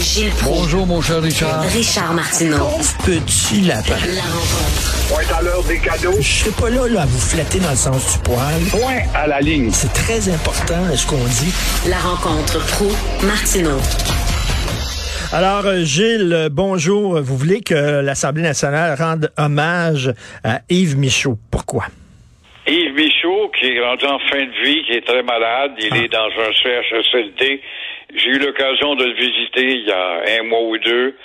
Gilles Proulx. Bonjour, mon cher Richard. Richard Martineau. Petit lapin. La rencontre. Point à l'heure des cadeaux. Je suis pas là, là à vous flatter dans le sens du poil. Point à la ligne. C'est très important ce qu'on dit? La rencontre pro martineau Alors, euh, Gilles, euh, bonjour. Vous voulez que l'Assemblée nationale rende hommage à Yves Michaud. Pourquoi? Yves Michaud, qui est rendu en fin de vie, qui est très malade, il est dans un CHSLD. J'ai eu l'occasion de le visiter il y a un mois ou deux.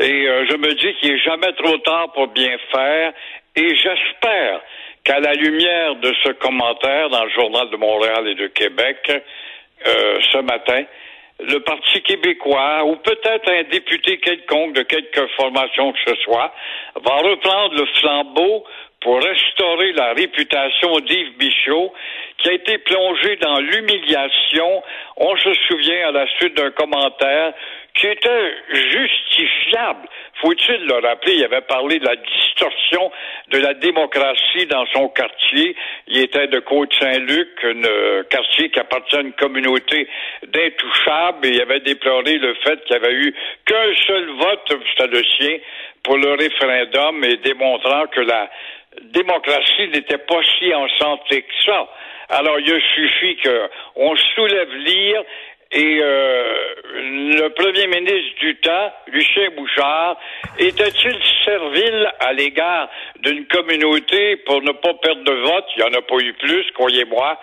Et euh, je me dis qu'il est jamais trop tard pour bien faire. Et j'espère qu'à la lumière de ce commentaire dans le Journal de Montréal et de Québec euh, ce matin, le Parti québécois ou peut-être un député quelconque de quelque formation que ce soit va reprendre le flambeau pour restaurer la réputation d'Yves Michaud, qui a été plongé dans l'humiliation, on se souvient à la suite d'un commentaire qui était justifiable. Faut-il le rappeler, il avait parlé de la distorsion de la démocratie dans son quartier. Il était de Côte-Saint-Luc, un euh, quartier qui appartient à une communauté d'intouchables, et il avait déploré le fait qu'il n'y avait eu qu'un seul vote, c'était le sien, pour le référendum, et démontrant que la démocratie n'était pas si en santé que ça. Alors, il suffit qu'on soulève l'ire et euh, le premier ministre du temps, Lucien Bouchard, était-il servile à l'égard d'une communauté pour ne pas perdre de vote? Il n'y en a pas eu plus, croyez-moi.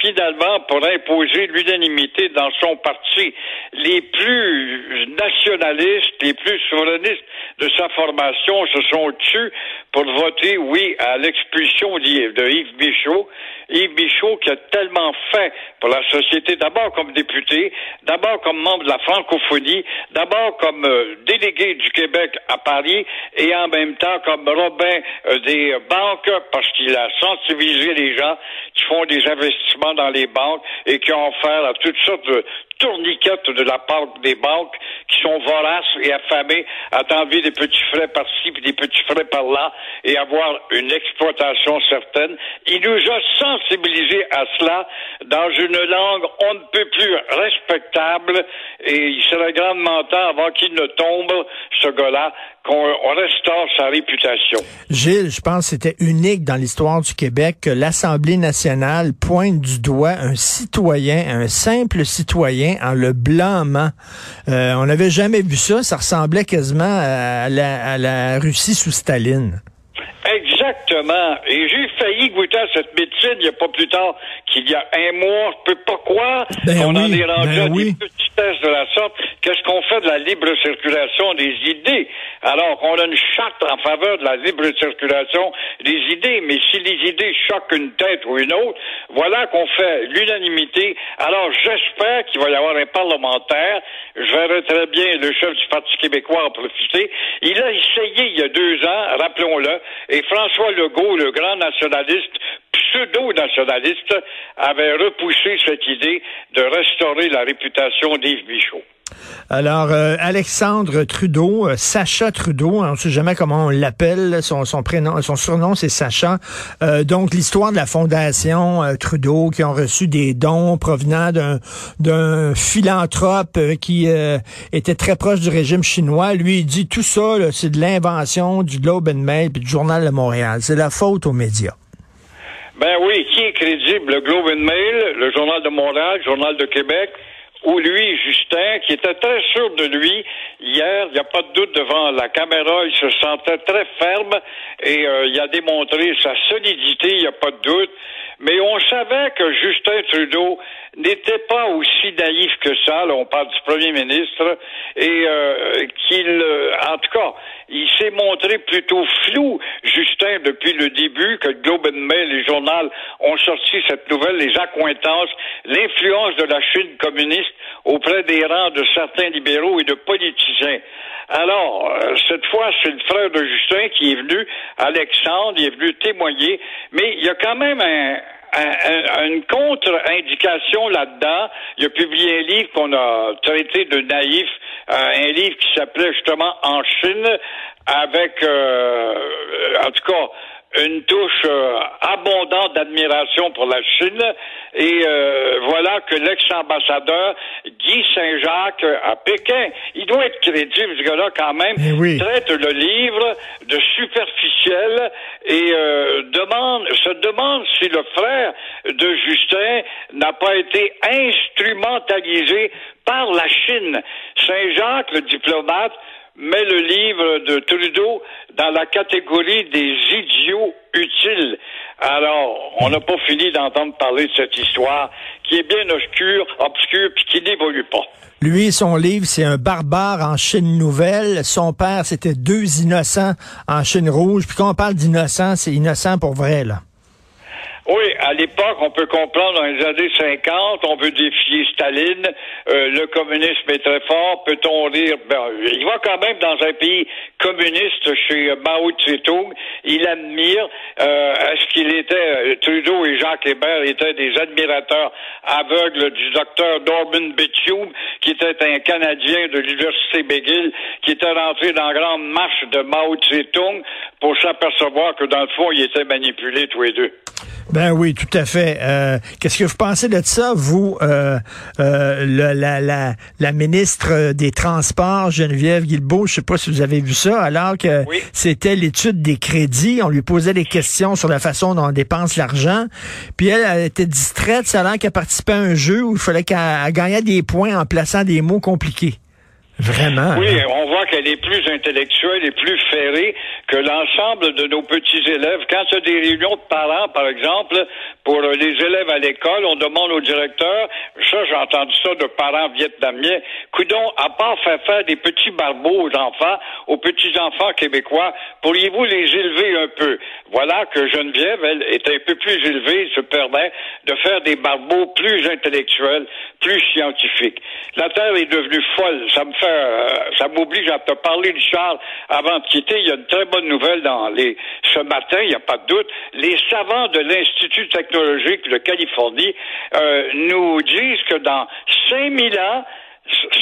Finalement, pour imposer l'unanimité dans son parti. Les plus nationalistes, les plus souverainistes de sa formation se sont tus pour voter oui à l'expulsion de Yves Michaud. Yves Michaud qui a tellement fait pour la société, d'abord comme député, d'abord comme membre de la francophonie, d'abord comme euh, délégué du Québec à Paris et en même temps comme Robin euh, des banques parce qu'il a sensibilisé les gens qui font des investissements dans les banques et qui ont offert à toutes sortes de tourniquettes de la part des banques qui sont voraces et affamées à t'enlever des petits frais par-ci puis des petits frais par-là et avoir une exploitation certaine. Il nous a sensibilisés à cela dans une langue on ne peut plus respectable et il serait grandement temps avant qu'il ne tombe, ce gars-là, qu'on on restaure sa réputation. Gilles, je pense que c'était unique dans l'histoire du Québec que l'Assemblée nationale pointe du doigt un citoyen, un simple citoyen, en le blâmant. Euh, on n'avait jamais vu ça. Ça ressemblait quasiment à la, à la Russie sous Staline. Exactement. Et j'ai failli goûter à cette médecine il n'y a pas plus tard qu'il y a un mois. Je peux pas croire Ben qu'on en oui, est rendu ben à oui. Tests de la sorte. Qu'est-ce qu'on fait de la libre circulation des idées? Alors qu'on a une charte en faveur de la libre circulation des idées, mais si les idées choquent une tête ou une autre, voilà qu'on fait l'unanimité. Alors j'espère qu'il va y avoir un parlementaire. Je verrai très bien le chef du Parti québécois en profiter. Il a essayé il y a deux ans, rappelons-le, et François Legault, le grand nationaliste, pseudo-nationaliste, avait repoussé cette idée de restaurer la réputation d'Yves Michaud. Alors, euh, Alexandre Trudeau, euh, Sacha Trudeau, hein, on ne sait jamais comment on l'appelle, son, surnom c'est Sacha. Euh, donc, l'histoire de la fondation Trudeau qui ont reçu des dons provenant d'un philanthrope qui était très proche du régime chinois. Lui, il dit tout ça, c'est de l'invention du Globe and Mail puis du Journal de Montréal. C'est la faute aux médias. Ben oui, qui est crédible? Le Globe and Mail, le Journal de Montréal, le Journal de Québec, ou lui, Justin, qui était très sûr de lui. Hier, il n'y a pas de doute devant la caméra, il se sentait très ferme et euh, il a démontré sa solidité, il n'y a pas de doute. Mais on savait que Justin Trudeau n'était pas aussi naïf que ça, là, on parle du premier ministre, et euh, qu'il, euh, en tout cas, il s'est montré plutôt flou, Justin, depuis le début, que Globe and Mail, les journaux ont sorti cette nouvelle, les accointances, l'influence de la Chine communiste auprès des rangs de certains libéraux et de politiciens. Alors, euh, cette fois, c'est le frère de Justin qui est venu, Alexandre, il est venu témoigner, mais il y a quand même un, un- un- une contre-indication là-dedans. Il a publié un livre qu'on a traité de naïf, euh, un livre qui s'appelait justement En Chine, avec, euh, en tout cas, une touche euh, abondante d'admiration pour la Chine. Et euh, voilà que l'ex-ambassadeur Guy Saint-Jacques à Pékin, il doit être crédible, ce gars-là, quand même, Eh oui. traite le livre de superficiel et euh, demande, se demande si le frère de Justin n'a pas été instrumentalisé par la Chine. Saint-Jacques, le diplomate, met le livre de Trudeau dans la catégorie des idiots utiles. Alors, on n'a pas fini d'entendre parler de cette histoire qui est bien obscure, obscure, puis qui n'évolue pas. Lui, son livre, c'est un barbare en Chine nouvelle. Son père, c'était deux innocents en Chine rouge. Puis quand on parle d'innocents, c'est innocent pour vrai, là. Oui, à l'époque, on peut comprendre dans les années 50, on veut défier Staline, euh, le communisme est très fort, peut-on dire, ben, il va quand même dans un pays communiste chez Mao Tse-tung, il admire, euh, est-ce qu'il était, euh, Trudeau et Jacques Hébert étaient des admirateurs aveugles du docteur Norman Bethune, qui était un Canadien de l'Université McGill, qui était rentré dans la grande marche de Mao Tse-tung pour s'apercevoir que dans le fond, ils étaient manipulés tous les deux. Ben oui, tout à fait. Euh, Qu'est-ce que vous pensez de ça, vous, euh, euh, le- la, la, la ministre des Transports, Geneviève Guilbeault, je sais pas si vous avez vu ça, alors que Oui. c'était l'étude des crédits, on lui posait des questions sur la façon dont on dépense l'argent, puis elle, elle était distraite, ça a l'air qu'elle participait à un jeu où il fallait qu'elle elle gagnait des points en plaçant des mots compliqués. Vraiment. Oui, hein? on voit qu'elle est plus intellectuelle et plus ferrée que l'ensemble de nos petits élèves. Quand il y a des réunions de parents, par exemple, pour les élèves à l'école, on demande au directeur, ça j'ai entendu ça de parents vietnamiens, coudon, à part faire faire des petits barbeaux aux enfants, aux petits-enfants québécois, pourriez-vous les élever un peu? Voilà que Geneviève, elle, est un peu plus élevée, se permet de faire des barbeaux plus intellectuels, plus scientifiques. La Terre est devenue folle. Ça me fait, euh, ça m'oblige à te parler, Richard, avant de quitter. Il y a une très bonne nouvelle dans les, ce matin, il n'y a pas de doute. Les savants de l'Institut technologique de Californie euh, nous disent que dans 5000 ans,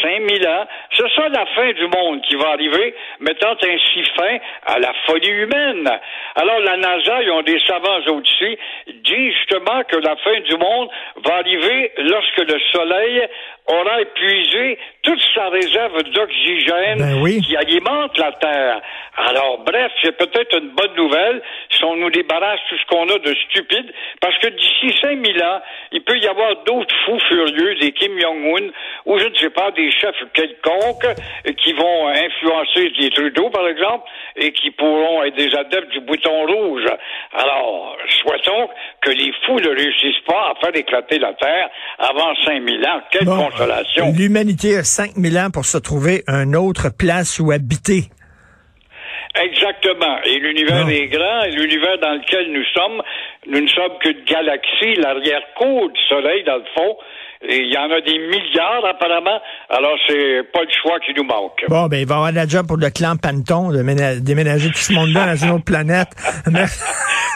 5000 ans, ce sera la fin du monde qui va arriver, mettant ainsi fin à la folie humaine. Alors la NASA, ils ont des savants au-dessus, disent justement que la fin du monde va arriver lorsque le Soleil aura épuisé toute sa réserve d'oxygène Ben oui. qui alimente la Terre. Alors, bref, c'est peut-être une bonne nouvelle si on nous débarrasse tout ce qu'on a de stupide, parce que d'ici 5000 ans, il peut y avoir d'autres fous furieux, des Kim Jong-un, ou je ne sais pas, des chefs quelconques euh, qui vont influencer des Trudeau, par exemple, et qui pourront être des adeptes du bouton rouge. Alors, souhaitons que les fous ne réussissent pas à faire éclater la Terre avant 5000 ans. Quelle Bon, consolation! L'humanité a 5000 ans pour se trouver une autre place où habiter. Exactement. Et l'univers est grand, et l'univers dans lequel nous sommes, nous ne sommes qu'une galaxie, l'arrière-cour du Soleil, dans le fond. Et il y en a des milliards, apparemment. Alors, c'est pas le choix qui nous manque. Bon, ben, il va y avoir la job pour le clan Panton de ména- déménager tout ce monde-là dans une autre planète. Mais-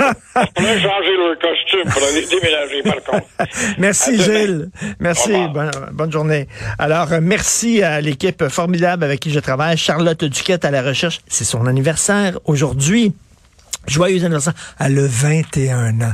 On va changer leur costume pour aller déménager, par contre. merci. Gilles. Merci. Bonne, bonne journée. Alors, euh, merci à l'équipe formidable avec qui je travaille. Charlotte Duquette à la recherche. C'est son anniversaire aujourd'hui. Joyeux anniversaire. Elle a 21 ans.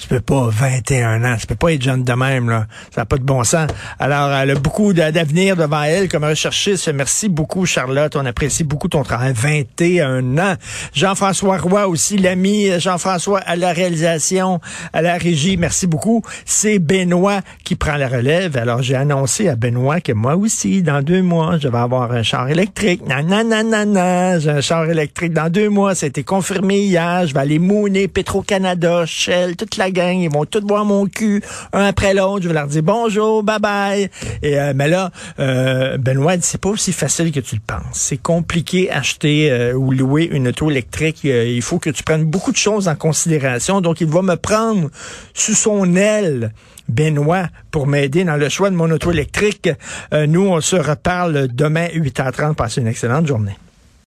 Tu peux pas 21 ans, tu peux pas être jeune de même là, ça n'a pas de bon sens. Alors elle a beaucoup d'a- d'avenir devant elle comme recherchiste. Merci beaucoup Charlotte, on apprécie beaucoup ton travail. 21 ans. Jean-François Roy aussi, l'ami Jean-François à la réalisation, à la régie. Merci beaucoup. C'est Benoît qui prend la relève. Alors j'ai annoncé à Benoît que moi aussi dans deux mois, je vais avoir un char électrique. Non, j'ai un char électrique dans deux mois, été confirmé hier, je vais aller mouner Petro-Canada, Shell, toute la gang, ils vont tous voir mon cul, un après l'autre. Je vais leur dire bonjour, bye bye. Et euh, mais là, euh, Benoît c'est pas aussi facile que tu le penses. C'est compliqué acheter euh, ou louer une auto électrique. Euh, il faut que tu prennes beaucoup de choses en considération. Donc il va me prendre sous son aile. Benoît, pour m'aider dans le choix de mon auto électrique. Nous, on se reparle demain 8h30. Passez une excellente journée.